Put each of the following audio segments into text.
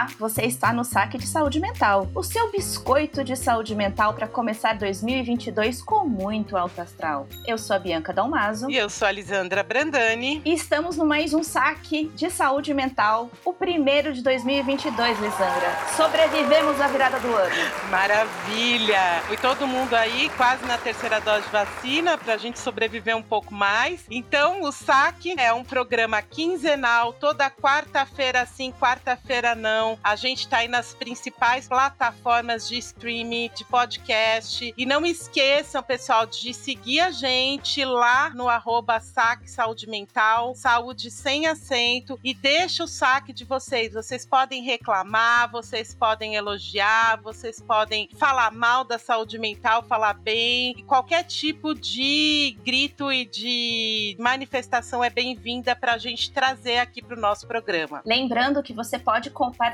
Olá, você está no Saque de Saúde Mental, o seu biscoito de saúde mental para começar 2022 com muito alto astral. Eu sou a Bianca Dalmaso. E eu sou a Lisandra Brandani. E estamos no mais um Saque de Saúde Mental, o primeiro de 2022, Lisandra. Sobrevivemos à virada do ano. Maravilha! Foi todo mundo aí, quase na terceira dose de vacina, para a gente sobreviver um pouco mais. Então, o Saque é um programa quinzenal, toda quarta-feira sim, quarta-feira não. A gente tá aí nas principais plataformas de streaming, de podcast. E não esqueçam, pessoal, de seguir a gente lá no arroba saque saúde mental, saúde sem acento. E deixa o saque de vocês. Vocês podem reclamar, vocês podem elogiar, vocês podem falar mal da saúde mental, falar bem. E qualquer tipo de grito e de manifestação é bem-vinda para a gente trazer aqui para o nosso programa. Lembrando que você pode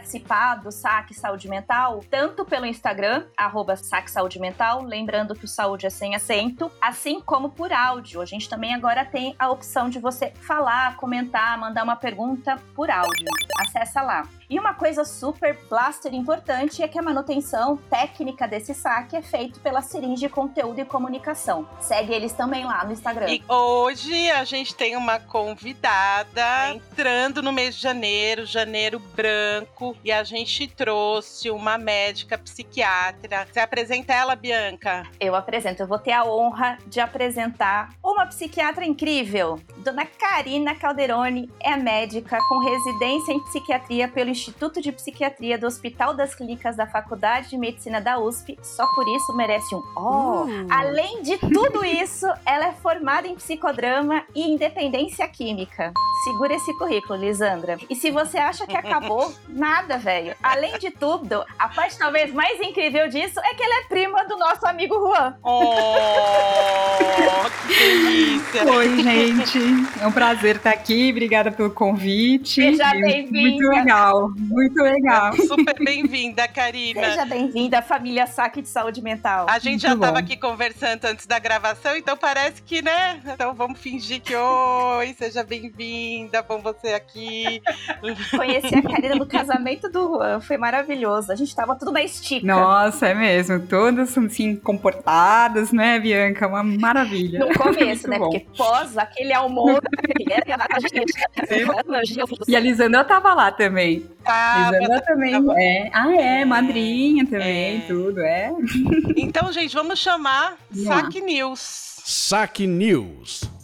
participar do Saque Saúde Mental, tanto pelo Instagram, arroba Saque Saúde Mental, lembrando que o saúde é sem acento, assim como por áudio. A gente também agora tem a opção de você falar, comentar, mandar uma pergunta por áudio. Acessa lá. E uma coisa super blaster importante é que a manutenção técnica desse saque é feito pela Seringe Conteúdo e Comunicação. Segue eles também lá no Instagram. E hoje a gente tem uma convidada entrando no mês de janeiro, janeiro branco, e a gente trouxe uma médica psiquiatra. Você apresenta ela, Bianca? Eu apresento. Eu vou ter a honra de apresentar uma psiquiatra incrível. Dona Karina Calderoni é médica com residência em psiquiatria pelo Instituto de Psiquiatria do Hospital das Clínicas da Faculdade de Medicina da USP. Só por isso merece um ó. Oh. Uh. Além de tudo isso, ela é formada em psicodrama e independência química. Segura esse currículo, Lisandra. E se você acha que acabou, nada, velho. Além de tudo, a parte talvez mais incrível disso é que ela é prima do nosso amigo Juan. Oh, que delícia! Oi, gente. É um prazer estar aqui. Obrigada pelo convite. Seja bem-vinda. Muito legal, muito legal. Super bem-vinda, Karina. Seja bem-vinda à família Saque de Saúde Mental. A gente muito já estava aqui conversando antes da gravação, então parece que, né? Então vamos fingir que oi, seja bem-vinda, bom você aqui. Conheci a Karina no casamento do Juan, foi maravilhoso. A gente tava tudo na estica. Nossa, é mesmo. Todas assim, comportadas, né, Bianca? Uma maravilha. No começo, né? Bom. Porque pós aquele almoço. e a Lisandra tava lá também. Ah, Lisandra também. É. Ah, é, madrinha também, é. tudo, é. Então, gente, vamos chamar Saque News. Saque News.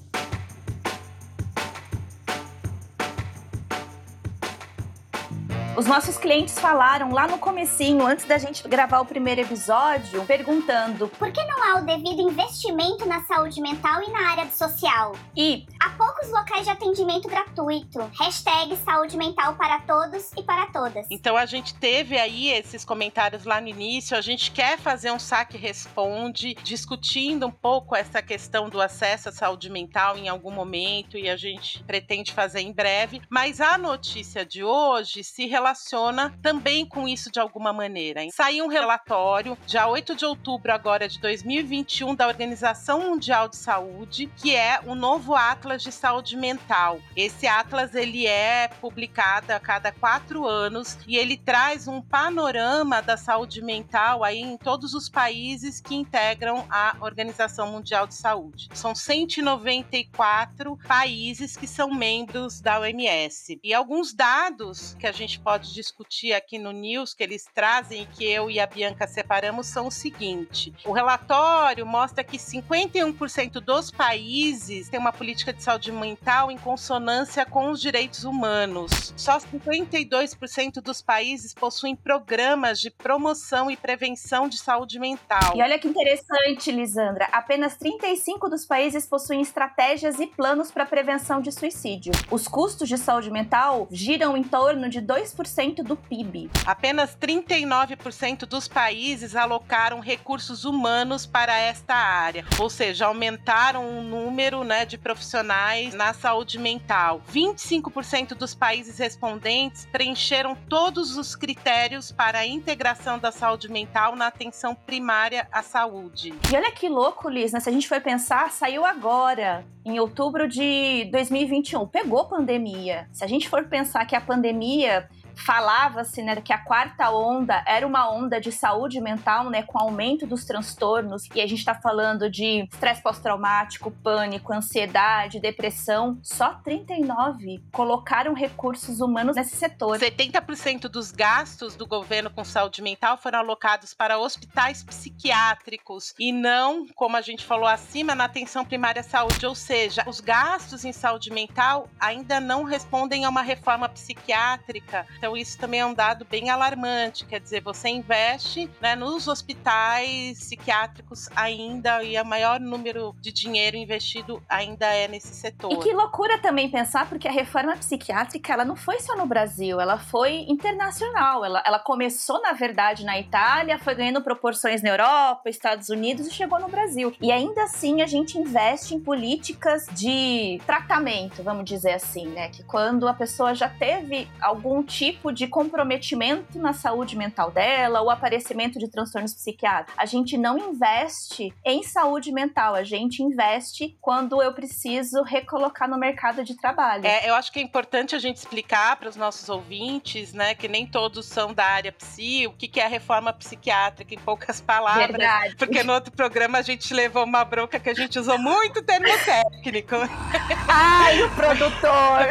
Os nossos clientes falaram lá no comecinho, antes da gente gravar o primeiro episódio, perguntando por que não há o devido investimento na saúde mental e na área social? E há poucos locais de atendimento gratuito. Hashtag saúde mental para todos e para todas. Então a gente teve aí esses comentários lá no início. A gente quer fazer um saque responde, discutindo um pouco essa questão do acesso à saúde mental em algum momento e a gente pretende fazer em breve. Mas a notícia de hoje se relaciona relaciona também com isso de alguma maneira. Saiu um relatório, dia 8 de outubro agora de 2021, da Organização Mundial de Saúde, que é o novo Atlas de Saúde Mental. Esse Atlas ele é publicado a cada quatro anos e ele traz um panorama da saúde mental aí em todos os países que integram a Organização Mundial de Saúde. São 194 países que são membros da OMS. E alguns dados que a gente pode pode discutir aqui no News, que eles trazem, que eu e a Bianca separamos, são o seguinte: o relatório mostra que 51% dos países têm uma política de saúde mental em consonância com os direitos humanos. Só 52% dos países possuem programas de promoção e prevenção de saúde mental. E olha que interessante, Lisandra, apenas 35 dos países possuem estratégias e planos para prevenção de suicídio. Os custos de saúde mental giram em torno de 2% 10% do PIB. Apenas 39% dos países alocaram recursos humanos para esta área, ou seja, aumentaram o número né, de profissionais na saúde mental. 25% dos países respondentes preencheram todos os critérios para a integração da saúde mental na atenção primária à saúde. E olha que louco, Liz, né? Se a gente for pensar, saiu agora, em outubro de 2021. Pegou pandemia. Se a gente for pensar que a pandemia falava-se né, que a quarta onda era uma onda de saúde mental, né, com aumento dos transtornos, e a gente está falando de estresse pós-traumático, pânico, ansiedade, depressão. Só 39 colocaram recursos humanos nesse setor. 70% dos gastos do governo com saúde mental foram alocados para hospitais psiquiátricos e não, como a gente falou acima, na atenção primária à saúde. Ou seja, os gastos em saúde mental ainda não respondem a uma reforma psiquiátrica então, isso também é um dado bem alarmante. Quer dizer, você investe né, nos hospitais psiquiátricos ainda e o maior número de dinheiro investido ainda é nesse setor. E que loucura também pensar, porque a reforma psiquiátrica ela não foi só no Brasil, ela foi internacional. Ela, ela começou, na verdade, na Itália, foi ganhando proporções na Europa, Estados Unidos e chegou no Brasil. E ainda assim a gente investe em políticas de tratamento, vamos dizer assim, né? Que quando a pessoa já teve algum tipo de comprometimento na saúde mental dela, o aparecimento de transtornos psiquiátricos. A gente não investe em saúde mental, a gente investe quando eu preciso recolocar no mercado de trabalho. É, eu acho que é importante a gente explicar para os nossos ouvintes, né, que nem todos são da área psi, o que, que é a reforma psiquiátrica, em poucas palavras. Verdade. Porque no outro programa a gente levou uma bronca que a gente usou muito termo técnico. Ai, o produtor!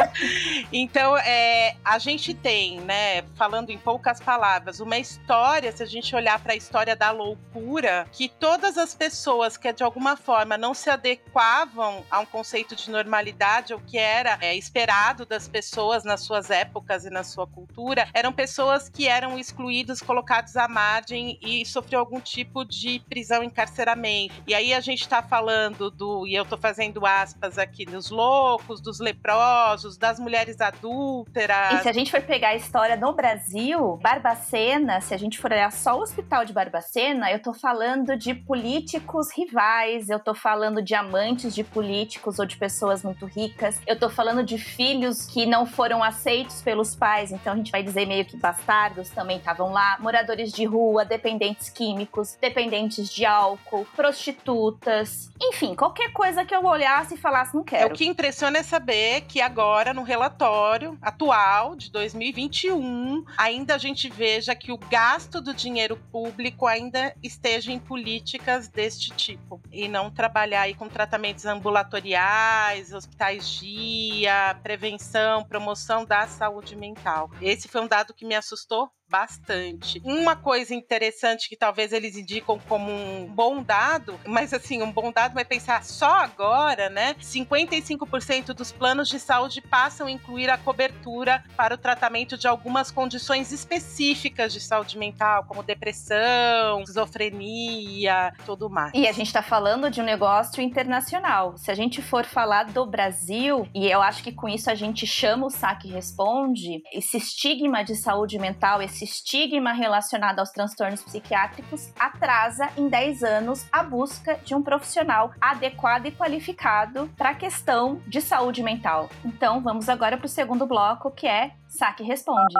então, é, a gente tem, né, falando em poucas palavras, uma história, se a gente olhar para a história da loucura, que todas as pessoas que de alguma forma não se adequavam a um conceito de normalidade, ou que era é, esperado das pessoas nas suas épocas e na sua cultura, eram pessoas que eram excluídos, colocados à margem e sofriam algum tipo de prisão, encarceramento. E aí a gente está falando do, e eu estou fazendo aspas aqui, dos loucos, dos leprosos, das mulheres adúlteras. E se a gente for pegar a história no Brasil, Barbacena, se a gente for olhar só o hospital de Barbacena, eu tô falando de políticos rivais, eu tô falando de amantes de políticos ou de pessoas muito ricas, eu tô falando de filhos que não foram aceitos pelos pais, então a gente vai dizer meio que bastardos também estavam lá, moradores de rua, dependentes químicos, dependentes de álcool, prostitutas, enfim, qualquer coisa que eu olhasse e falasse não quero. É, o que impressiona é saber que agora no relatório atual de 2021 ainda a gente veja que o gasto do dinheiro público ainda esteja em políticas deste tipo e não trabalhar aí com tratamentos ambulatoriais, hospitais dia, prevenção, promoção da saúde mental. Esse foi um dado que me assustou bastante. Uma coisa interessante que talvez eles indicam como um bom dado, mas assim, um bom dado vai pensar só agora, né? 55% dos planos de saúde passam a incluir a cobertura para o tratamento de algumas condições específicas de saúde mental, como depressão, esquizofrenia, tudo mais. E a gente está falando de um negócio internacional. Se a gente for falar do Brasil, e eu acho que com isso a gente chama o saque responde, esse estigma de saúde mental, esse esse estigma relacionado aos transtornos psiquiátricos atrasa em 10 anos a busca de um profissional adequado e qualificado para a questão de saúde mental. Então, vamos agora para o segundo bloco, que é Saque Responde.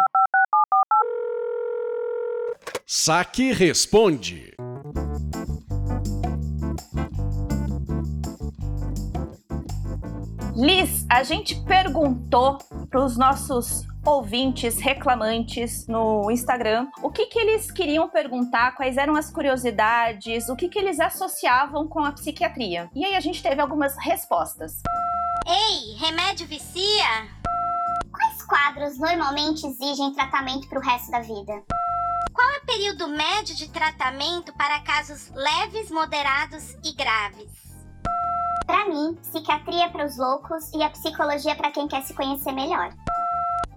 Saque Responde. Liz, a gente perguntou para os nossos ouvintes reclamantes no Instagram o que, que eles queriam perguntar, quais eram as curiosidades, o que, que eles associavam com a psiquiatria. E aí a gente teve algumas respostas. Ei, remédio vicia? Quais quadros normalmente exigem tratamento para o resto da vida? Qual é o período médio de tratamento para casos leves, moderados e graves? Para mim, psiquiatria é para os loucos e a psicologia para quem quer se conhecer melhor.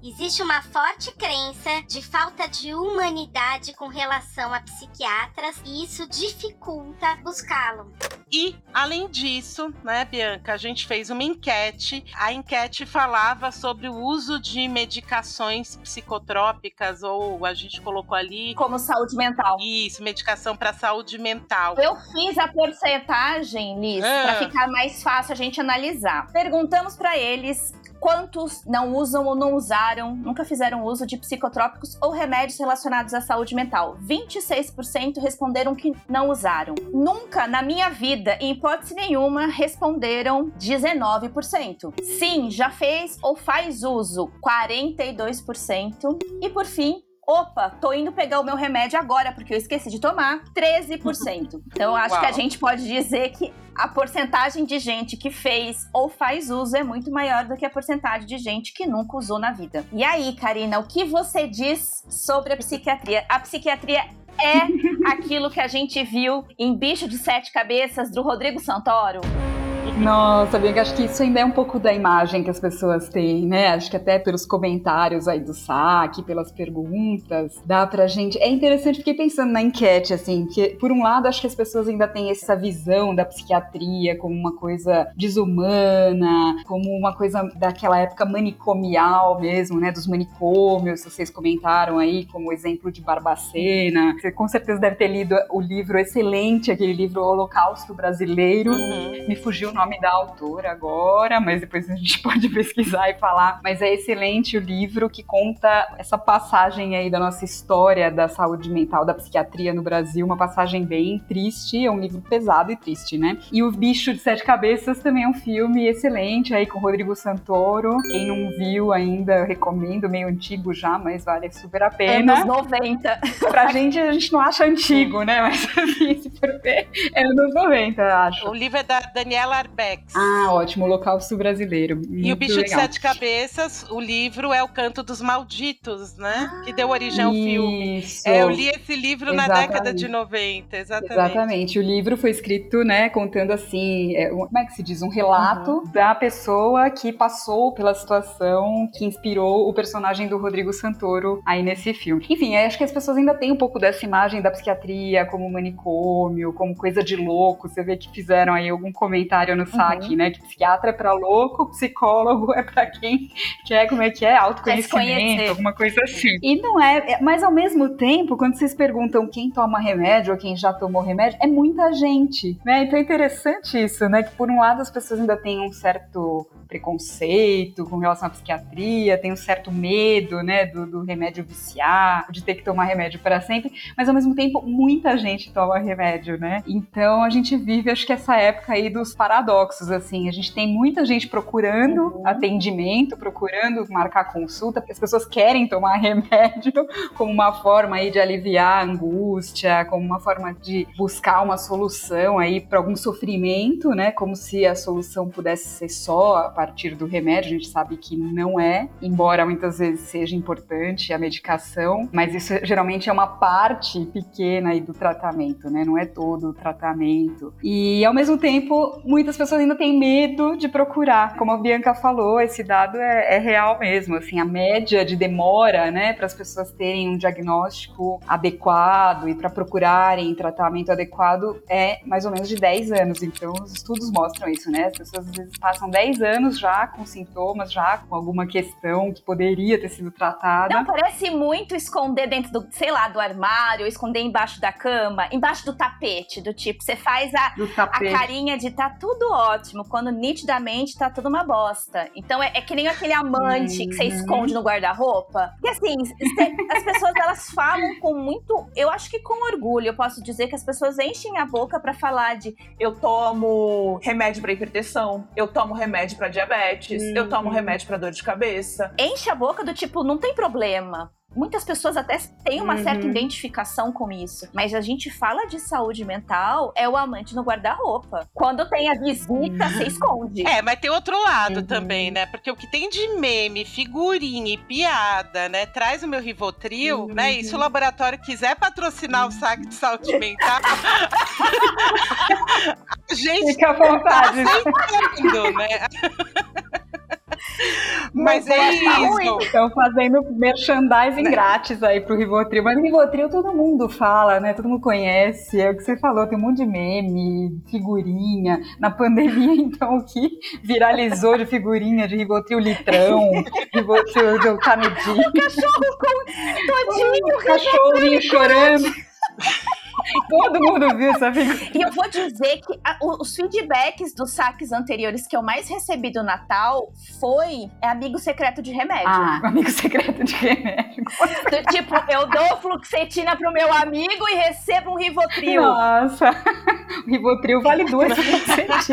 Existe uma forte crença de falta de humanidade com relação a psiquiatras e isso dificulta buscá-lo. E, além disso, né, Bianca, a gente fez uma enquete. A enquete falava sobre o uso de medicações psicotrópicas, ou a gente colocou ali. Como saúde mental. Isso, medicação para saúde mental. Eu fiz a porcentagem, Liz, Ah. para ficar mais fácil a gente analisar. Perguntamos para eles quantos não usam ou não usaram, nunca fizeram uso de psicotrópicos ou remédios relacionados à saúde mental. 26% responderam que não usaram. Nunca na minha vida, em hipótese nenhuma, responderam 19%. Sim, já fez ou faz uso, 42%. E por fim, Opa, tô indo pegar o meu remédio agora porque eu esqueci de tomar. 13%. Então, acho Uau. que a gente pode dizer que a porcentagem de gente que fez ou faz uso é muito maior do que a porcentagem de gente que nunca usou na vida. E aí, Karina, o que você diz sobre a psiquiatria? A psiquiatria é aquilo que a gente viu em Bicho de Sete Cabeças do Rodrigo Santoro? Nossa, Bianca, acho que isso ainda é um pouco da imagem que as pessoas têm, né? Acho que até pelos comentários aí do saque, pelas perguntas, dá pra gente. É interessante, fiquei pensando na enquete, assim, que por um lado acho que as pessoas ainda têm essa visão da psiquiatria como uma coisa desumana, como uma coisa daquela época manicomial mesmo, né? Dos manicômios, vocês comentaram aí, como exemplo de Barbacena. Você com certeza deve ter lido o livro excelente, aquele livro Holocausto Brasileiro. Uhum. Me fugiu o nome da autora agora, mas depois a gente pode pesquisar e falar. Mas é excelente o livro que conta essa passagem aí da nossa história da saúde mental, da psiquiatria no Brasil, uma passagem bem triste, é um livro pesado e triste, né? E O Bicho de Sete Cabeças também é um filme excelente aí com Rodrigo Santoro. Quem não viu ainda, eu recomendo, meio antigo já, mas vale super a pena. Anos 90. Pra gente, a gente não acha antigo, né? Mas assim, se for ver, é anos 90, eu acho. O livro é da Daniela Ah, ótimo, Holocausto Brasileiro. E o Muito Bicho de legal. Sete Cabeças, o livro é o Canto dos Malditos, né? que deu origem ao filme. Isso. É, eu li esse livro na Exatamente. década de 90, exatamente. Exatamente. O livro foi escrito, né, contando assim, é, como é que se diz? Um relato Uhum. da pessoa que passou pela situação que inspirou o personagem do Rodrigo Santoro aí nesse filme. Enfim, acho que as pessoas ainda têm um pouco dessa imagem da psiquiatria como manicômio, como coisa de louco. Você vê que fizeram aí algum comentário no saque, né? Que psiquiatra é pra louco, psicólogo é pra quem quer, como é que é? Autoconhecimento, alguma coisa assim. E não é, é- mas ao mesmo tempo, quando vocês perguntam quem toma remédio ou quem já tomou remédio, é muita gente, né? Então é interessante isso, né? Que por um lado as pessoas ainda têm um certo preconceito com relação à psiquiatria, tem um certo medo, né, do, do remédio viciar, de ter que tomar remédio para sempre, mas ao mesmo tempo muita gente toma remédio, né? Então a gente vive, acho que essa época aí dos paradoxos, assim, a gente tem muita gente procurando Uhum. atendimento, procurando marcar consulta, porque as pessoas querem tomar remédio como uma forma aí de aliviar a angústia, como uma forma de buscar uma solução aí para algum sofrimento, né? Como se a solução pudesse ser só a partir do remédio. A gente sabe que não é, embora muitas vezes seja importante a medicação, mas isso geralmente é uma parte pequena aí do tratamento, né? Não é todo o tratamento. E ao mesmo tempo, muitas pessoas ainda têm medo de procurar. Como a Bianca falou, esse dado é, é real mesmo. Assim, a média de demora, né, para as pessoas terem um diagnóstico adequado e para procurarem tratamento adequado é mais ou menos de 10 anos. Então, os estudos mostram isso, né? As pessoas às vezes passam 10 anos já com sintomas, já com alguma questão que poderia ter sido tratada. Não parece muito esconder dentro do, sei lá, do armário, esconder embaixo da cama, embaixo do tapete, do tipo, você faz a, a carinha de tá tudo ótimo, quando nitidamente tá tudo uma bosta. Então é, é que nem aquele amante que você Uhum. esconde no guarda-roupa. E assim, as pessoas elas falam com muito, eu acho que com orgulho, eu posso dizer que as pessoas enchem a boca pra falar de Eu tomo remédio pra hipertensão, eu tomo remédio pra diabetes, eu tomo remédio pra dor de cabeça. enche a boca do tipo, não tem problema. Muitas pessoas até têm uma Uhum. certa identificação com isso. Mas a gente fala de saúde mental, é o amante no guarda-roupa. Quando tem a visita, você esconde. É, mas tem outro lado Uhum. também, né? Porque o que tem de meme, figurinha e piada, né? Traz o meu Rivotril, Uhum. né? E se o laboratório quiser patrocinar o saque de saúde mental, a gente Fica à vontade. tá aceitando, né? Mas é isso. Estão fazendo merchandising né? grátis aí pro Rivotril. Mas o Rivotril todo mundo fala, né? Todo mundo conhece. É o que você falou, tem um monte de meme, figurinha. Na pandemia, então, o que viralizou de figurinha de Rivotril litrão, Rivotril do canudinho. O cachorro com todinho, o cachorrinho chorando. Todo mundo viu essa figura. E eu vou dizer que a, os feedbacks dos saques anteriores que eu mais recebi do Natal foi amigo secreto de remédio. Ah, amigo secreto de remédio. Do, tipo, eu dou fluxetina pro meu amigo e recebo um Rivotril. Nossa, o Rivotril vale duas fluxetinas.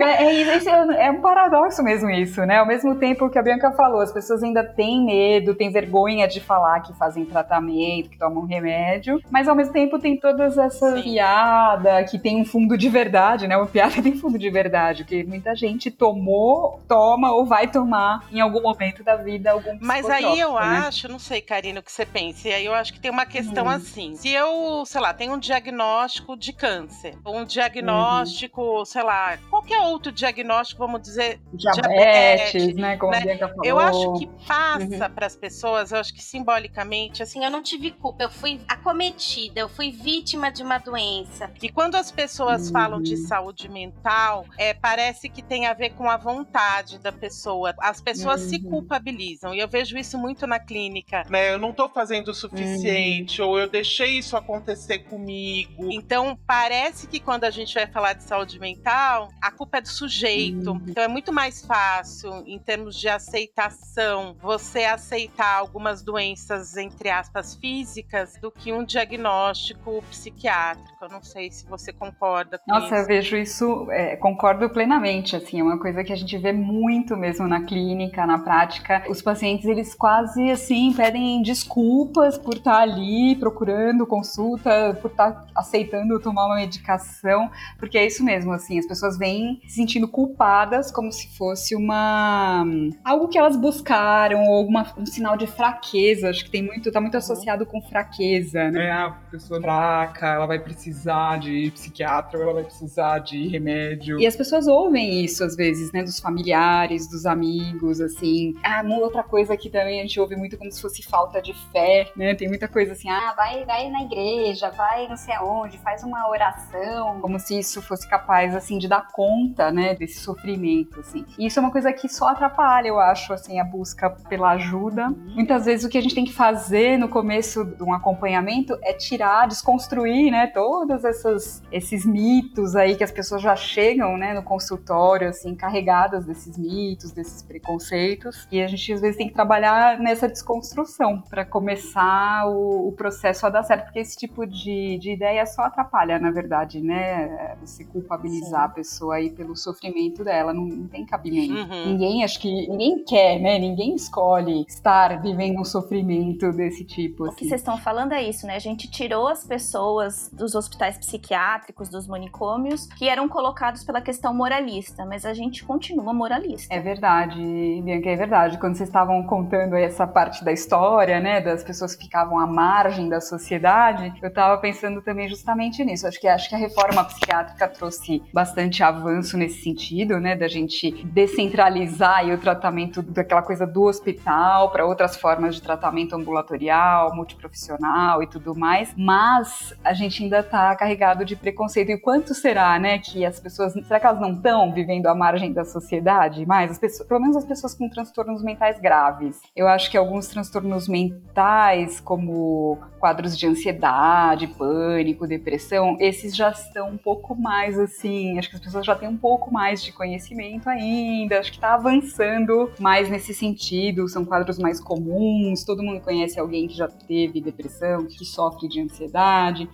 é, é, é, é um paradoxo mesmo isso, né? Ao mesmo tempo que a Bianca falou, as pessoas ainda têm medo, têm vergonha de falar que fazem tratamento, que tomam remédio, mas ao mesmo tempo tempo tem todas essas piadas que tem um fundo de verdade, né? O piada tem fundo de verdade, que muita gente tomou, toma ou vai tomar em algum momento da vida algum Mas aí eu né? acho, não sei, Karina, o que você pensa, e aí eu acho que tem uma questão hum. assim. Se eu, sei lá, tenho um diagnóstico de câncer, um diagnóstico, uhum. sei lá, qualquer outro diagnóstico, vamos dizer, diabetes, diabetes né? Como né? a Bianca falou. Eu acho que passa uhum. para as pessoas, eu acho que simbolicamente, assim, eu não tive culpa, eu fui acometida, eu fui vítima de uma doença. E quando as pessoas uhum. falam de uhum. saúde mental, é, parece que tem a ver com a vontade da pessoa. As pessoas uhum. se culpabilizam. E eu vejo isso muito na clínica. Né, eu não tô fazendo o suficiente, uhum. ou eu deixei isso acontecer comigo. Então, parece que quando a gente vai falar de saúde mental, a culpa é do sujeito. Uhum. Então, é muito mais fácil, em termos de aceitação, você aceitar algumas doenças, entre aspas, físicas, do que um diagnóstico diagnóstico psiquiátrico. Eu não sei se você concorda com Nossa, isso. eu vejo isso, é, concordo plenamente, assim, é uma coisa que a gente vê muito mesmo na clínica, na prática. Os pacientes, eles quase, assim, pedem desculpas por estar ali procurando consulta, por estar aceitando tomar uma medicação, porque é isso mesmo, assim, as pessoas vêm se sentindo culpadas como se fosse uma... algo que elas buscaram, ou alguma, um sinal de fraqueza, acho que tem muito, tá muito associado com fraqueza, né? É, a pessoa pessoa fraca, ela vai precisar de psiquiatra, ela vai precisar de remédio. E as pessoas ouvem isso às vezes, né, dos familiares, dos amigos, assim. Ah, uma outra coisa que também a gente ouve muito como se fosse falta de fé, né? Tem muita coisa assim, ah, vai, vai na igreja, vai não sei aonde, faz uma oração, como se isso fosse capaz assim de dar conta, né, desse sofrimento, assim. E isso é uma coisa que só atrapalha, eu acho, assim, a busca pela ajuda. Muitas vezes o que a gente tem que fazer no começo de um acompanhamento é tirar desconstruir, né, todos essas, esses mitos aí que as pessoas já chegam, né, no consultório, assim, carregadas desses mitos, desses preconceitos. E a gente às vezes tem que trabalhar nessa desconstrução para começar o, o, processo a dar certo, porque esse tipo de, de ideia só atrapalha, na verdade, né? Você culpabilizar Sim. a pessoa aí pelo sofrimento dela, não, não tem cabimento. Uhum. Ninguém, acho que ninguém quer, né? Ninguém escolhe estar vivendo um sofrimento desse tipo. Assim. O que assim. vocês estão falando é isso, né? A gente tirou as pessoas dos hospitais psiquiátricos, dos manicômios, que eram colocados pela questão moralista, mas a gente continua moralista. É verdade, Bianca, é verdade. Quando vocês estavam contando essa parte da história, né, das pessoas que ficavam à margem da sociedade, eu estava pensando também justamente nisso. Acho que acho que a reforma psiquiátrica trouxe bastante avanço nesse sentido, né, da gente descentralizar o tratamento daquela coisa do hospital para outras formas de tratamento ambulatorial, multiprofissional e tudo mais. Mas mas a gente ainda está carregado de preconceito. E quanto será, né, que as pessoas, será que elas não estão vivendo à margem da sociedade? Mais, as pessoas, pelo menos as pessoas com transtornos mentais graves. Eu acho que alguns transtornos mentais, como quadros de ansiedade, pânico, depressão, esses já estão um pouco mais assim, acho que as pessoas já têm um pouco mais de conhecimento ainda, acho que está avançando mais nesse sentido, são quadros mais comuns, todo mundo conhece alguém que já teve depressão, que sofre de ansiedade,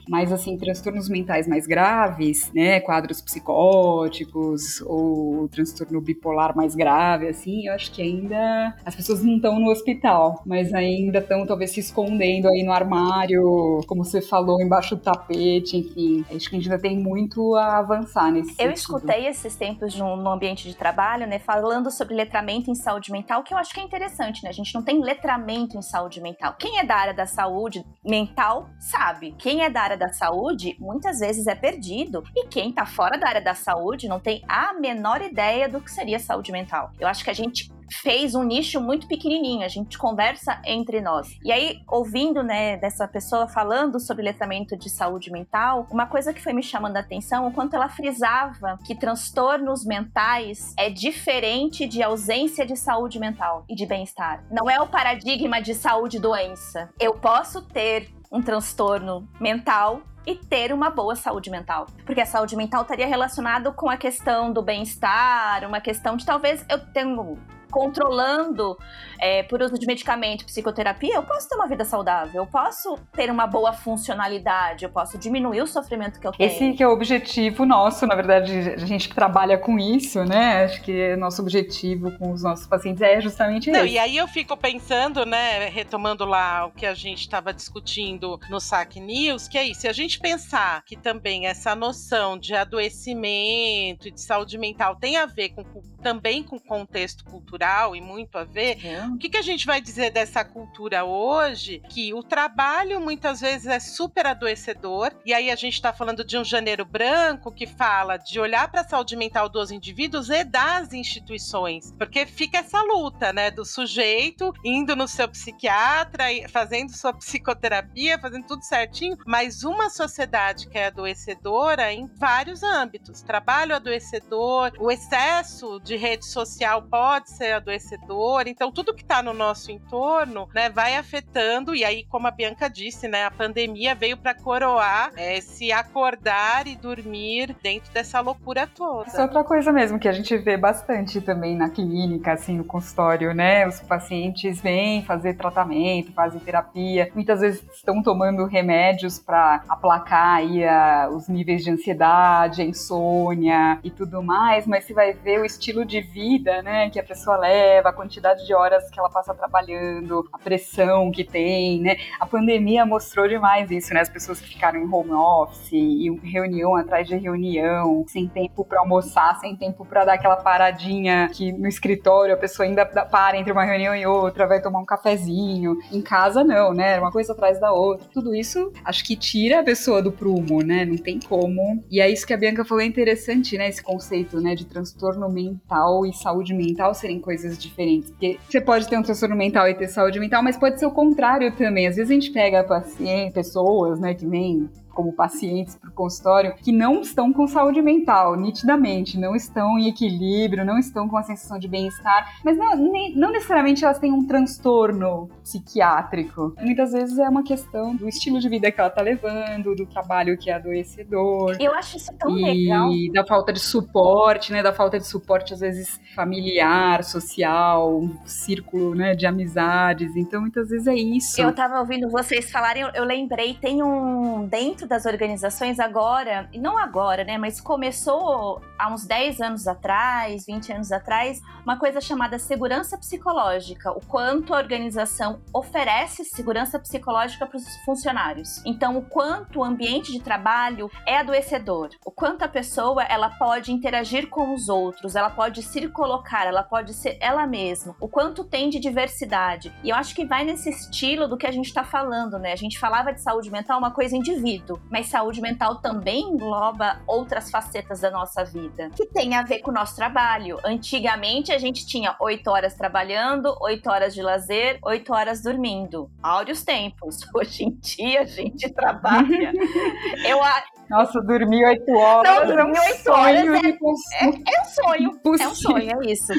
mas assim, transtornos mentais mais graves, né, quadros psicóticos ou transtorno bipolar mais grave, assim, eu acho que ainda as pessoas não estão no hospital, mas ainda estão talvez se escondendo aí no armário como você falou, embaixo do tapete, enfim. Acho que a gente ainda tem muito a avançar nesse Eu sentido. escutei esses tempos no, no ambiente de trabalho, né, falando sobre letramento em saúde mental, que eu acho que é interessante, né? A gente não tem letramento em saúde mental. Quem é da área da saúde mental sabe. Quem é da área da saúde muitas vezes é perdido. E quem tá fora da área da saúde não tem a menor ideia do que seria saúde mental. Eu acho que a gente fez um nicho muito pequenininho, a gente conversa entre nós. E aí, ouvindo, né, dessa pessoa falando sobre letramento de saúde mental, uma coisa que foi me chamando a atenção, o quanto ela frisava que transtornos mentais é diferente de ausência de saúde mental e de bem-estar. Não é o paradigma de saúde doença. Eu posso ter um transtorno mental e ter uma boa saúde mental. Porque a saúde mental estaria relacionado com a questão do bem-estar, uma questão de talvez eu tenho controlando é, por uso de medicamento, psicoterapia, eu posso ter uma vida saudável, eu posso ter uma boa funcionalidade, eu posso diminuir o sofrimento que eu tenho. Esse que é o objetivo nosso, na verdade, a gente que trabalha com isso, né? Acho que nosso objetivo com os nossos pacientes é justamente Não, esse. e aí eu fico pensando, né, retomando lá o que a gente estava discutindo no SAC News, que é isso, se a gente pensar que também essa noção de adoecimento e de saúde mental tem a ver com, também com contexto cultural e muito a ver, o que, que a gente vai dizer dessa cultura hoje? Que o trabalho muitas vezes é super adoecedor, e aí a gente está falando de um janeiro branco que fala de olhar para a saúde mental dos indivíduos e das instituições, porque fica essa luta, né, do sujeito indo no seu psiquiatra, fazendo sua psicoterapia, fazendo tudo certinho, mas uma sociedade que é adoecedora em vários âmbitos. Trabalho adoecedor, o excesso de rede social pode ser adoecedor, então tudo que está no nosso entorno, né, vai afetando e aí, como a Bianca disse, né, a pandemia veio para coroar é, se acordar e dormir dentro dessa loucura toda. Isso é outra coisa mesmo que a gente vê bastante também na clínica, assim, no consultório, né? Os pacientes vêm fazer tratamento, fazem terapia, muitas vezes estão tomando remédios para aplacar aí a, os níveis de ansiedade, insônia e tudo mais, mas você vai ver o estilo de vida, né, que a pessoa leva, a quantidade de horas que ela passa trabalhando, a pressão que tem, né? A pandemia mostrou demais isso, né? As pessoas que ficaram em home office e reunião atrás de reunião, sem tempo para almoçar, sem tempo para dar aquela paradinha que no escritório a pessoa ainda para entre uma reunião e outra, vai tomar um cafezinho. Em casa não, né? Uma coisa atrás da outra. Tudo isso acho que tira a pessoa do prumo, né? Não tem como. E é isso que a Bianca falou é interessante, né? Esse conceito, né, de transtorno mental e saúde mental serem diferentes. Porque você pode ter um transtorno mental e ter saúde mental, mas pode ser o contrário também. Às vezes a gente pega paciente, pessoas, né, que vêm como pacientes para o consultório que não estão com saúde mental, nitidamente, não estão em equilíbrio, não estão com a sensação de bem-estar, mas não, nem- não necessariamente elas têm um transtorno psiquiátrico. Muitas vezes é uma questão do estilo de vida que ela está levando, do trabalho que é adoecedor. Eu acho isso tão e legal. da falta de suporte, né? Da falta de suporte, às vezes, familiar, social, um círculo né, de amizades. Então, muitas vezes é isso. Eu tava ouvindo vocês falarem, eu, eu lembrei, tem um dentro das organizações agora, e não agora, né, mas começou há uns 10 anos atrás, 20 anos atrás, uma coisa chamada segurança psicológica, o quanto a organização oferece segurança psicológica para os funcionários. Então, o quanto o ambiente de trabalho é adoecedor, o quanto a pessoa ela pode interagir com os outros, ela pode se colocar, ela pode ser ela mesma, o quanto tem de diversidade. E eu acho que vai nesse estilo do que a gente está falando, né? A gente falava de saúde mental uma coisa indivíduo, mas saúde mental também engloba outras facetas da nossa vida, que tem a ver com o nosso trabalho. Antigamente a gente tinha oito horas trabalhando, oito horas de lazer, oito horas dormindo. Áureos tempos. Hoje em dia a gente trabalha. eu, a- Nossa, dormir oito horas Não, é um dormir oito sonho horas de cons- é um sonho. É um Impossível. sonho, é isso.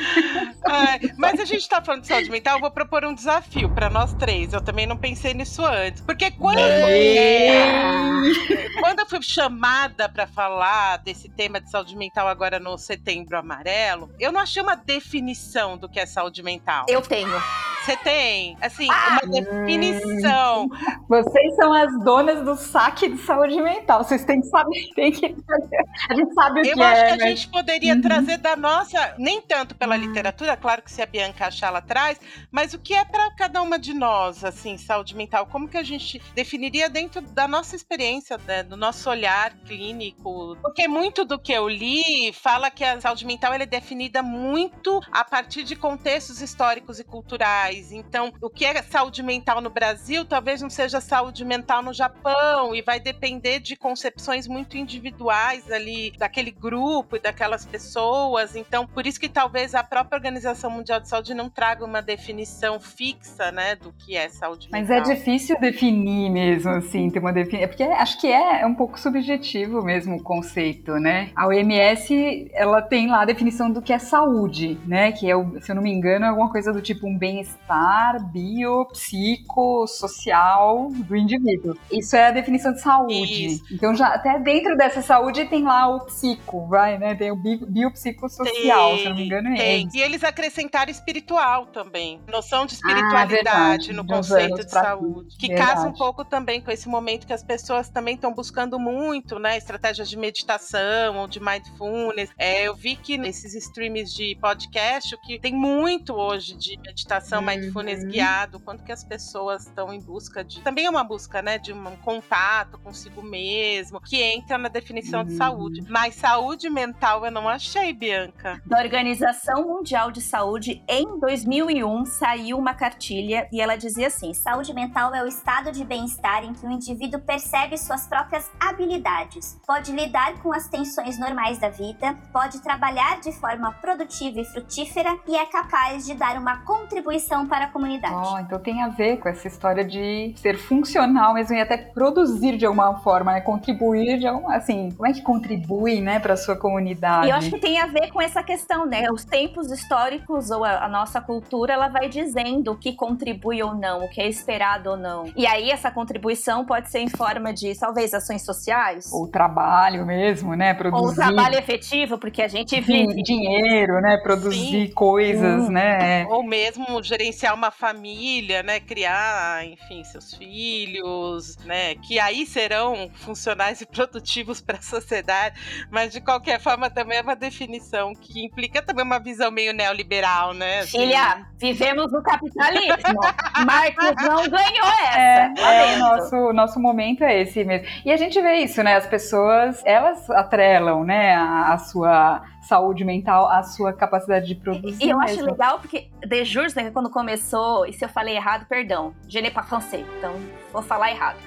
Ai, mas a gente tá falando de saúde mental, eu vou propor um desafio pra nós três. Eu também não pensei nisso antes. Porque quando, quando eu fui chamada pra falar desse tema de saúde mental agora no Setembro Amarelo, eu não achei uma definição do que é saúde mental. Eu tenho. Você tem, assim, uma definição. Vocês são as donas do saque de saúde mental. Vocês têm que saber, tem que. A gente sabe o Eu que acho é, que a mas- gente poderia Uhum. trazer da nossa, nem tanto pela literatura, claro que se a Bianca achar ela traz, mas o que é para cada uma de nós, assim, saúde mental? Como que a gente definiria dentro da nossa experiência, né, do nosso olhar clínico? Porque muito do que eu li fala que a saúde mental ela é definida muito a partir de contextos históricos e culturais. Então, o que é saúde mental no Brasil talvez não seja saúde mental no Japão e vai depender de concepções muito individuais ali daquele grupo e daquelas pessoas. Então, por isso que talvez a própria Organização Mundial de Saúde não traga uma definição fixa, né, do que é saúde Mas é mental. difícil definir mesmo, assim, ter uma definição. Porque acho que é, é um pouco subjetivo mesmo o conceito, né? A OMS, ela tem lá a definição do que é saúde, né? Que é, se eu não me engano, é alguma coisa do tipo um bem-estar bio, psico, social do indivíduo. Isso é a definição de saúde. Isso. Então, já até dentro dessa saúde tem lá o psico, vai, né? Tem o bi- biopsicossocial, se não me engano, é tem. E eles acrescentaram espiritual também. Noção de Ah, espiritualidade verdade. no uns conceito de saúde. Que Verdade. casa um pouco também com esse momento que as pessoas também estão buscando muito, né? Estratégias de meditação ou de mindfulness. É, eu vi que nesses streams de podcast, o que tem muito hoje de meditação, mindfulness Uhum. guiado, quanto que as pessoas estão em busca de. Também é uma busca, né? De um contato consigo mesmo, que entra na definição de Uhum. saúde. Mas saúde mental eu não achei, Bianca. Da Organização Mundial de Saúde, em 2001, saiu uma cartilha e ela dizia assim: Saúde mental é o estado de bem-estar em que o indivíduo percebe suas próprias habilidades, pode lidar com as tensões normais da vida, pode trabalhar de forma produtiva e frutífera e é capaz de dar uma contribuição para a comunidade. Oh, então tem a ver com essa história de ser funcional mesmo e até produzir de alguma forma, né? Contribuir de alguma, assim, como é que contribui, né, para sua comunidade? E eu acho que tem a ver com essa questão, né? Os tempos históricos ou a, a nossa cultura, ela vai dizendo o que contribui ou não, o que é esperado ou não. E aí essa contribuição pode ser em forma de talvez ações sociais Ou trabalho mesmo, né? Produzir ou trabalho efetivo, porque a gente vive. dinheiro, né? Produzir coisas, Hum. né? Ou mesmo gerenciar uma família, né? Criar, enfim, seus filhos, né? Que aí serão funcionais e produtivos para a sociedade. Mas de qualquer forma também é uma definição que implica também uma visão meio neoliberal, né? assim. Filha, vivemos no capitalismo. Marcos não ganhou essa. É, é o nosso, nosso momento é esse mesmo. E a gente vê isso, né? As pessoas, elas atrelam, né, a, a sua saúde mental, a sua capacidade de produzir. E eu acho mesmo. legal porque De Jures, né, quando começou, e se eu falei errado, perdão, je n'ai pas français, então vou falar errado.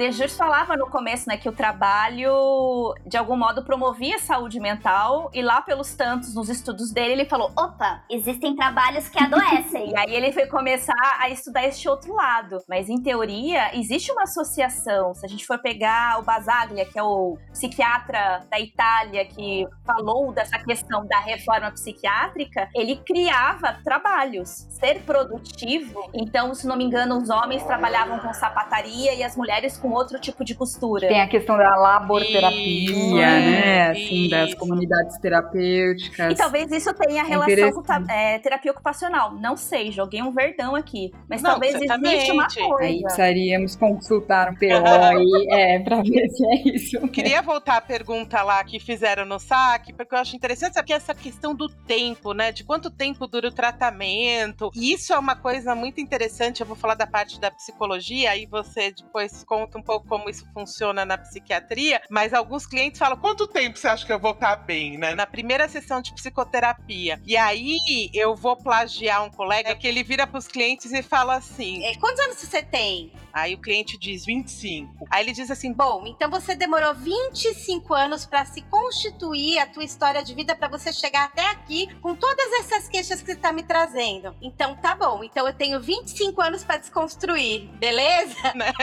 De Jures falava no começo, né, que o trabalho, de algum modo, promovia a saúde mental, e lá pelos tantos, nos estudos dele, ele falou, Opa, existem trabalhos que adoecem. e aí ele foi começar a estudar este outro lado. Mas em teoria, existe uma associação. Se a gente for pegar o Basaglia, que é o psiquiatra da Itália que falou dessa questão da reforma psiquiátrica, ele criava trabalhos. Ser produtivo. Então, se não me engano, os homens trabalhavam com sapataria e as mulheres com outro tipo de costura. Tem a questão da laborterapia, Isso, né? Assim, das comunidades terapêuticas. E talvez isso tenha relação com é, terapia ocupacional. Não sei, joguei um verdão aqui. Mas Não, talvez exista uma coisa. Aí precisaríamos consultar um PO aí, é, pra ver se é isso. Queria voltar à pergunta lá que fizeram no saque, porque eu acho interessante saber essa questão do tempo, né? De quanto tempo dura o tratamento. E isso é uma coisa muito interessante. Eu vou falar da parte da psicologia, aí você depois conta um pouco como isso funciona na psiquiatria. Mas alguns clientes falam: quanto tempo você acha que eu vou estar bem, né? Na primeira sessão de psicoterapia. E aí eu vou plagiar um colega que ele vira pros clientes e fala assim: É, Quantos anos você tem? Aí o cliente diz 25. Aí ele diz assim: Bom, então você demorou 25 anos para se constituir a tua história de vida para você chegar até aqui com todas essas queixas que você tá me trazendo. Então tá bom. Então eu tenho 25 anos para desconstruir, beleza? né?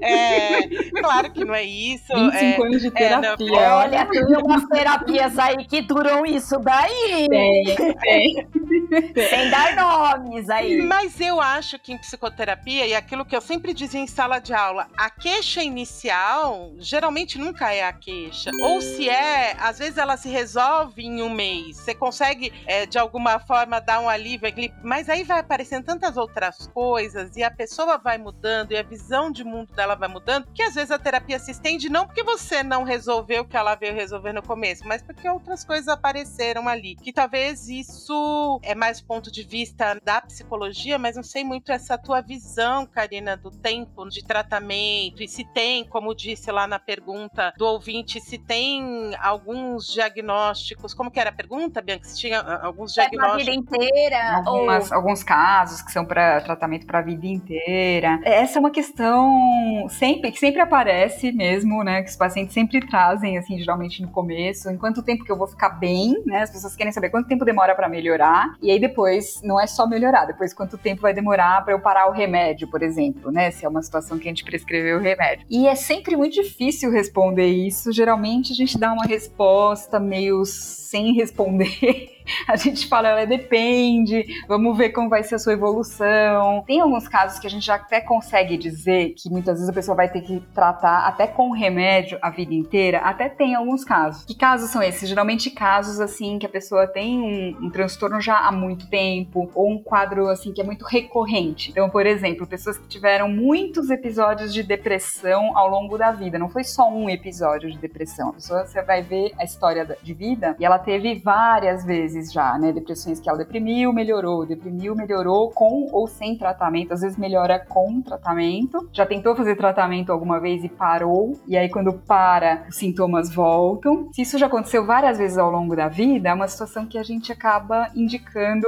É, claro que não é isso. 25 é, anos de é, não, terapia. Olha, tem umas terapias aí que duram isso daí. Tem, tem. Sem dar nomes aí. Mas eu acho que em psicoterapia, e aquilo que eu sempre dizia em sala de aula, a queixa inicial geralmente nunca é a queixa. Ou se é, às vezes ela se resolve em um mês. Você consegue, é, de alguma forma, dar um alívio, mas aí vai aparecendo tantas outras coisas e a pessoa vai mudando e a visão de mundo dela vai mudando, que às vezes a terapia se estende não porque você não resolveu o que ela veio resolver no começo, mas porque outras coisas apareceram ali. Que talvez isso é mais ponto de vista da psicologia, mas não sei muito essa tua visão, Karina, do tempo de tratamento e se tem, como disse lá na pergunta do ouvinte, se tem alguns diagnósticos. Como que era a pergunta, Bianca? Se tinha ah, alguns diagnósticos. É vida inteira. Algumas, ou... Alguns casos que são para tratamento para a vida inteira. Essa é uma questão sempre que sempre aparece mesmo, né? Que os pacientes sempre trazem, assim, geralmente no começo. Em quanto tempo que eu vou ficar bem, né? As pessoas querem saber quanto tempo demora para melhorar. E aí depois, não é só melhorar, depois quanto tempo vai demorar para eu parar o remédio, por exemplo, né? Se é uma situação que a gente prescreveu o remédio. E é sempre muito difícil responder isso. Geralmente a gente dá uma resposta meio sem responder. a gente fala, ela depende, vamos ver como vai ser a sua evolução. Tem alguns casos que a gente já até consegue dizer que muitas vezes a pessoa vai ter que tratar até com remédio a vida inteira, até tem alguns casos. Que casos são esses? Geralmente casos assim que a pessoa tem um, um transtorno já há muito tempo, ou um quadro assim que é muito recorrente. Então, por exemplo, pessoas que tiveram muitos episódios de depressão ao longo da vida, não foi só um episódio de depressão. A pessoa, você vai ver a história de vida e ela teve várias vezes vezes já, né? Depressões que ela deprimiu, melhorou, deprimiu, melhorou com ou sem tratamento, às vezes melhora com tratamento. Já tentou fazer tratamento alguma vez e parou, e aí quando para, os sintomas voltam. Se isso já aconteceu várias vezes ao longo da vida, é uma situação que a gente acaba indicando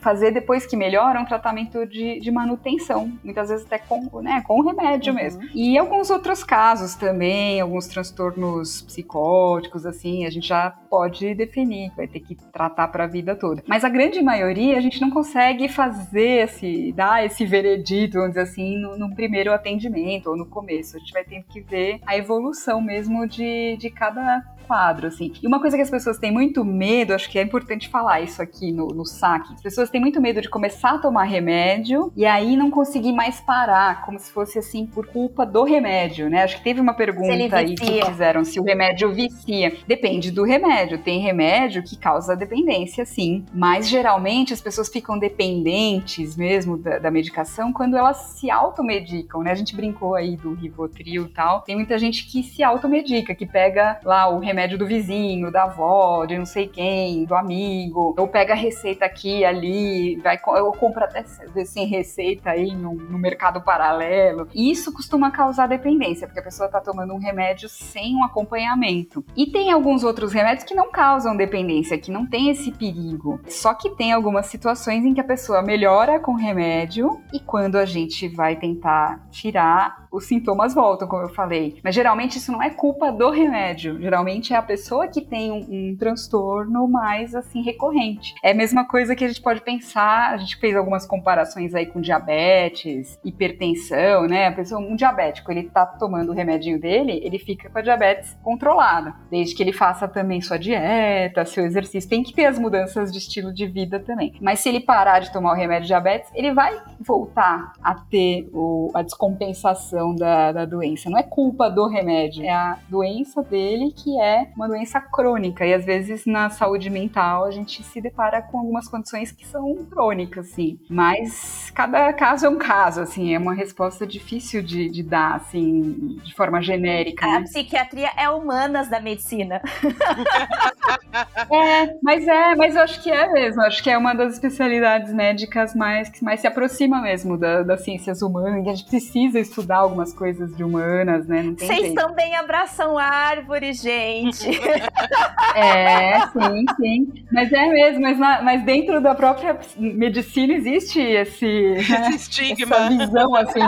fazer depois que melhora um tratamento de, de manutenção, muitas vezes até com, né, com remédio uhum. mesmo. E alguns outros casos também, alguns transtornos psicóticos, assim, a gente já pode definir, vai ter que tratar para a vida toda. Mas a grande maioria a gente não consegue fazer esse, dar esse veredito, vamos dizer assim, no, no primeiro atendimento ou no começo. A gente vai ter que ver a evolução mesmo de, de cada quadro, assim. E uma coisa que as pessoas têm muito medo, acho que é importante falar isso aqui no, no saque. As pessoas têm muito medo de começar a tomar remédio e aí não conseguir mais parar, como se fosse assim por culpa do remédio, né? Acho que teve uma pergunta aí que fizeram se o remédio vicia. Depende do remédio. Tem remédio que causa dependência, sim. Mas geralmente as pessoas ficam dependentes mesmo da, da medicação quando elas se automedicam, né? A gente brincou aí do Rivotril e tal. Tem muita gente que se automedica, que pega lá o remédio remédio do vizinho, da avó, de não sei quem, do amigo, ou pega receita aqui ali, vai, eu compro até sem receita aí no, no mercado paralelo. Isso costuma causar dependência, porque a pessoa está tomando um remédio sem um acompanhamento. E tem alguns outros remédios que não causam dependência, que não tem esse perigo. Só que tem algumas situações em que a pessoa melhora com o remédio e quando a gente vai tentar tirar, os sintomas voltam, como eu falei. Mas geralmente isso não é culpa do remédio. Geralmente geralmente é a pessoa que tem um, um, transtorno mais assim recorrente. É a mesma coisa que a gente pode pensar, a gente fez algumas comparações aí com diabetes, hipertensão, né? A pessoa, um diabético, ele tá tomando o remedinho dele, ele fica com a diabetes controlada, desde que ele faça também sua dieta, seu exercício, tem que ter as mudanças de estilo de vida também. Mas se ele parar de tomar o remédio de diabetes, ele vai voltar a ter o, a descompensação da, da doença. Não é culpa do remédio, é a doença dele que é é uma doença crônica. E às vezes na saúde mental a gente se depara com algumas condições que são crônicas, assim. Mas cada caso é um caso, assim, é uma resposta difícil de, de dar, assim, de forma genérica. A né? psiquiatria é humanas da medicina. é, mas é, mas eu acho que é mesmo. Acho que é uma das especialidades médicas mais que mais se aproxima mesmo da, das ciências humanas, a gente precisa estudar algumas coisas de humanas, né? Vocês também abraçam árvores, gente gente. É, sim, sim. Mas é mesmo, mas, na, mas dentro da própria medicina existe esse, esse né, estigma. Essa visão, assim,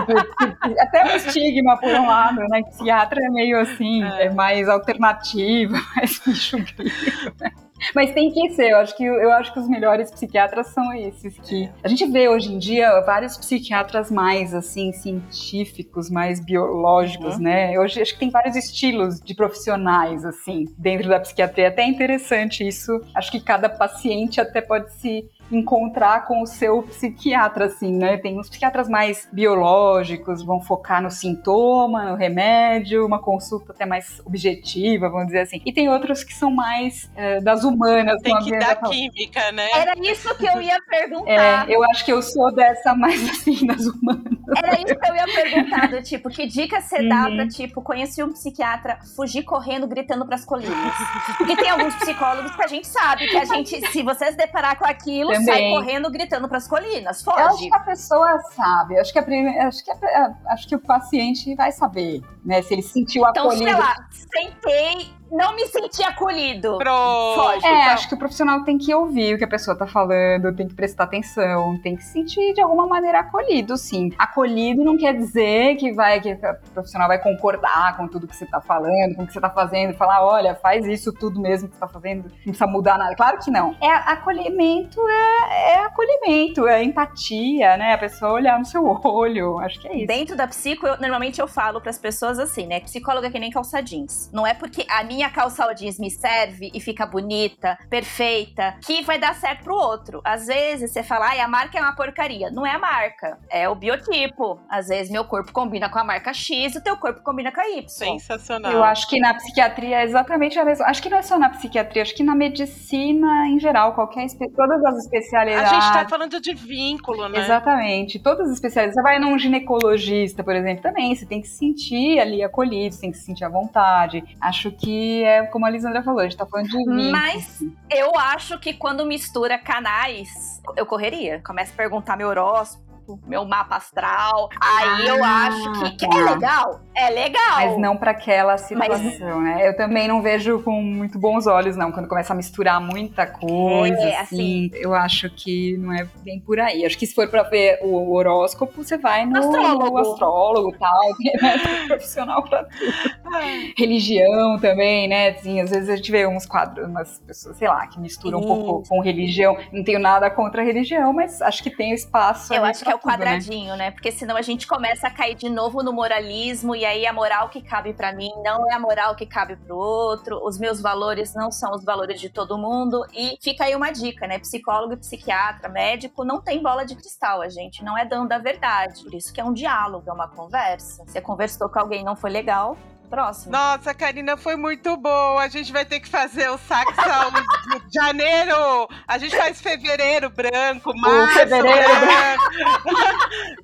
até o estigma por um lado, né? Psiquiatra é meio assim, é, é mais alternativa, mais bicho grilo, né? Mas tem que ser, eu acho que, eu acho que os melhores psiquiatras são esses que. A gente vê hoje em dia vários psiquiatras mais, assim, científicos, mais biológicos, uhum. né? Hoje acho que tem vários estilos de profissionais, assim, dentro da psiquiatria. É até interessante isso. Acho que cada paciente até pode se encontrar com o seu psiquiatra, assim, né? Tem uns psiquiatras mais biológicos, vão focar no sintoma, no remédio, uma consulta até mais objetiva, vamos dizer assim. E tem outros que são mais é, das humanas. Tem que dar química, né? Era isso que eu ia perguntar. É, eu acho que eu sou dessa mais assim, das humanas. Era isso que eu ia perguntar, do tipo, que dica você uhum. dá pra, tipo, conhecer um psiquiatra, fugir correndo, gritando pras colinas? Porque tem alguns psicólogos que a gente sabe que a gente, se você se deparar com aquilo, Também. sai correndo, gritando pras colinas. Foge. Eu acho que a pessoa sabe. Acho que, a primeira, acho, que a, acho que o paciente vai saber, né? Se ele sentiu acolhido. Então, sei lá, sentei não me senti acolhido. Pronto. Foge, é, então. acho que o profissional tem que ouvir o que a pessoa tá falando, tem que prestar atenção, tem que se sentir de alguma maneira acolhido, sim. Acolhido não quer dizer que vai que o profissional vai concordar com tudo que você tá falando, com o que você tá fazendo, falar, olha, faz isso tudo mesmo que você tá fazendo, não precisa mudar nada. Claro que não. É acolhimento, é, é acolhimento, é empatia, né? A pessoa olhar no seu olho, acho que é isso. Dentro da psico, eu, normalmente eu falo para as pessoas assim, né? Psicóloga é que nem calça jeans. Não é porque a minha minha calça jeans me serve e fica bonita, perfeita, que vai dar certo pro outro. Às vezes você fala, ai, a marca é uma porcaria. Não é a marca, é o biotipo. Às vezes meu corpo combina com a marca X e o teu corpo combina com a Y. Sensacional. Eu acho que na psiquiatria é exatamente a mesma. Acho que não é só na psiquiatria, acho que na medicina em geral, qualquer todas as especialidades. A gente tá falando de vínculo, né? Exatamente. Todas as especialidades. Você vai num ginecologista, por exemplo, também, você tem que se sentir ali acolhido, você tem que se sentir à vontade. Acho que é como a Lisandra falou, a gente tá falando de vinho. Mas eu acho que quando mistura canais, eu correria. Começa a perguntar meu horóscopo meu mapa astral. Aí ah, eu acho que, que tá. é legal. É legal. Mas não para aquela situação, Mas... né? Eu também não vejo com muito bons olhos, não. Quando começa a misturar muita coisa, é, assim, assim, eu acho que não é bem por aí. Acho que se for para ver o horóscopo, você vai no astrólogo, astrólogo e tal. Né? profissional pra tudo. religião também, né? Assim, às vezes a gente vê uns quadros, umas pessoas, sei lá, que misturam Sim. um pouco com religião. Não tenho nada contra a religião, mas acho que tem espaço. Eu acho que é o tudo, né? quadradinho, né? né? Porque senão a gente começa a cair de novo no moralismo e aí a moral que cabe para mim não é a moral que cabe pro outro. Os meus valores não são os valores de todo mundo. E fica aí uma dica, né? Psicólogo, psiquiatra, médico não tem bola de cristal, a gente não é dando a verdade. Por isso que é um diálogo, é uma conversa. Você conversou com alguém não foi legal, Próximo. Nossa, Karina, foi muito bom. A gente vai ter que fazer o saque de janeiro. A gente faz fevereiro branco, março fevereiro branco.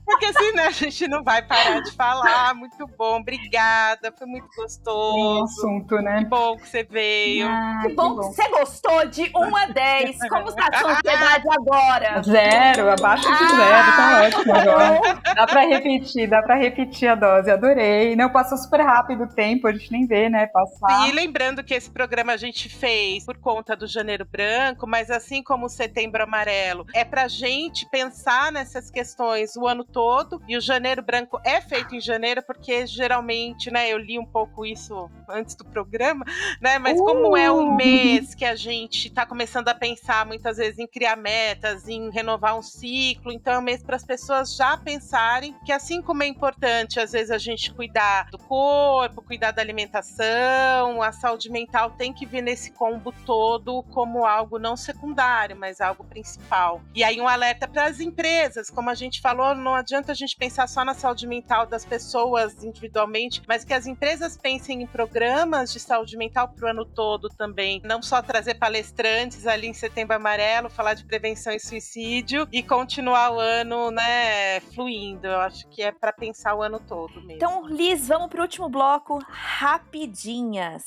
Porque senão a gente não vai parar de falar. Muito bom, obrigada. Foi muito gostoso. Tem assunto, né? Que bom que você veio. Ah, que, bom que, bom que você gostou de 1 a 10. Como está a sua ansiedade agora? Zero, abaixo de zero. Tá ah, ótimo agora. Dá pra repetir, dá pra repetir a dose. Adorei. Não, passou super rápido tempo, a gente nem vê, né, passar. E lembrando que esse programa a gente fez por conta do Janeiro Branco, mas assim como o Setembro Amarelo, é pra gente pensar nessas questões o ano todo, e o Janeiro Branco é feito em janeiro, porque geralmente, né, eu li um pouco isso antes do programa, né, mas uh! como é um uh! mês que a gente tá começando a pensar muitas vezes em criar metas, em renovar um ciclo, então é um mês para as pessoas já pensarem que assim como é importante às vezes a gente cuidar do corpo, cuidar da alimentação, a saúde mental tem que vir nesse combo todo como algo não secundário, mas algo principal. E aí um alerta para as empresas, como a gente falou, não adianta a gente pensar só na saúde mental das pessoas individualmente, mas que as empresas pensem em programas de saúde mental para o ano todo também, não só trazer palestrantes ali em Setembro Amarelo, falar de prevenção e suicídio e continuar o ano, né, fluindo. Eu acho que é para pensar o ano todo mesmo. Então, Liz, vamos para o último bloco rapidinhas.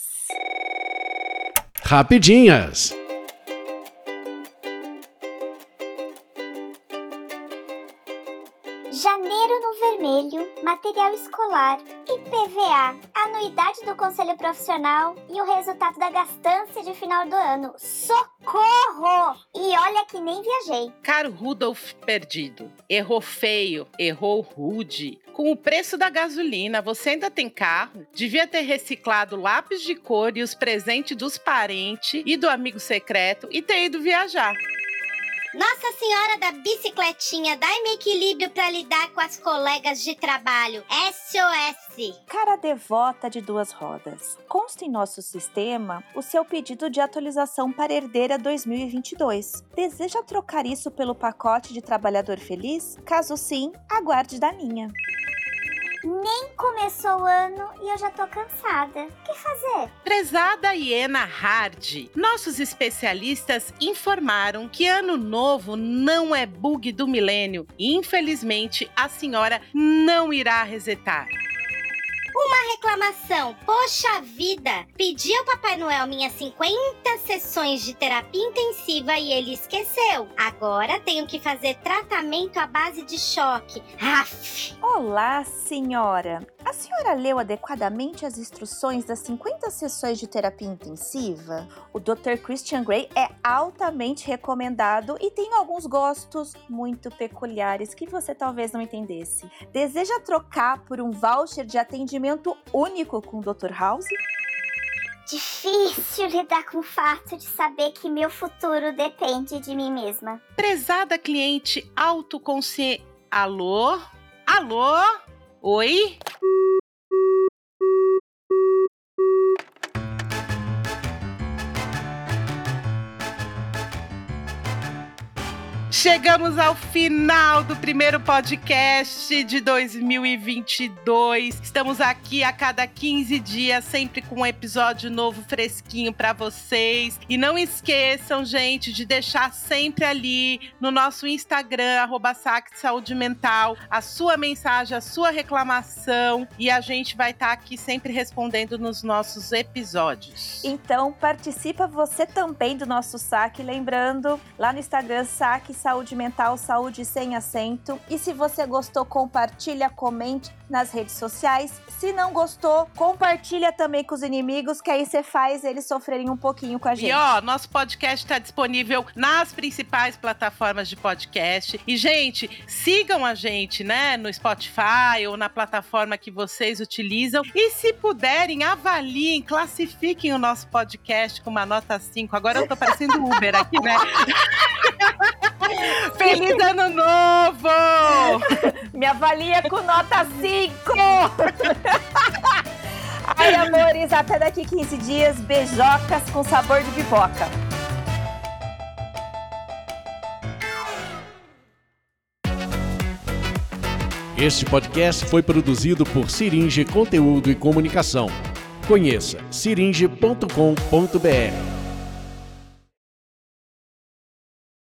Rapidinhas. Vermelho, material escolar, IPVA, anuidade do conselho profissional e o resultado da gastança de final do ano. Socorro! E olha que nem viajei. Caro Rudolf perdido. Errou feio, errou rude. Com o preço da gasolina, você ainda tem carro? Devia ter reciclado lápis de cor e os presentes dos parentes e do amigo secreto e ter ido viajar. Nossa Senhora da Bicicletinha, dai-me equilíbrio para lidar com as colegas de trabalho. SOS. Cara devota de duas rodas. Consta em nosso sistema o seu pedido de atualização para herdeira 2022. Deseja trocar isso pelo pacote de trabalhador feliz? Caso sim, aguarde da minha. Nem começou o ano e eu já tô cansada. O que fazer? Prezada Iena Hard, nossos especialistas informaram que ano novo não é bug do milênio infelizmente a senhora não irá resetar. Uma reclamação. Poxa vida! Pedi ao Papai Noel minhas 50 sessões de terapia intensiva e ele esqueceu. Agora tenho que fazer tratamento à base de choque. Aff! Olá, senhora. A senhora leu adequadamente as instruções das 50 sessões de terapia intensiva? O Dr. Christian Grey é altamente recomendado e tem alguns gostos muito peculiares que você talvez não entendesse. Deseja trocar por um voucher de atendimento único com o Dr. House? Difícil lidar com o fato de saber que meu futuro depende de mim mesma. Prezada cliente autoconsciente. Alô? Alô? Oi? Chegamos ao final do primeiro podcast de 2022. Estamos aqui a cada 15 dias, sempre com um episódio novo fresquinho para vocês. E não esqueçam, gente, de deixar sempre ali no nosso Instagram, arroba Saúde Mental, a sua mensagem, a sua reclamação. E a gente vai estar tá aqui sempre respondendo nos nossos episódios. Então, participa você também do nosso saque. Lembrando, lá no Instagram, saque saúde mental, saúde sem acento. E se você gostou, compartilha, comente nas redes sociais. Se não gostou, compartilha também com os inimigos, que aí você faz eles sofrerem um pouquinho com a gente. E ó, nosso podcast está disponível nas principais plataformas de podcast. E, gente, sigam a gente, né, no Spotify ou na plataforma que vocês utilizam. E se puderem, avaliem, classifiquem o nosso podcast com uma nota 5. Agora eu tô parecendo Uber aqui, né? Feliz ano novo! Me avalia com nota 5! Ai, amores, até daqui 15 dias, beijocas com sabor de pipoca. Este podcast foi produzido por Siringe Conteúdo e Comunicação. Conheça siringe.com.br.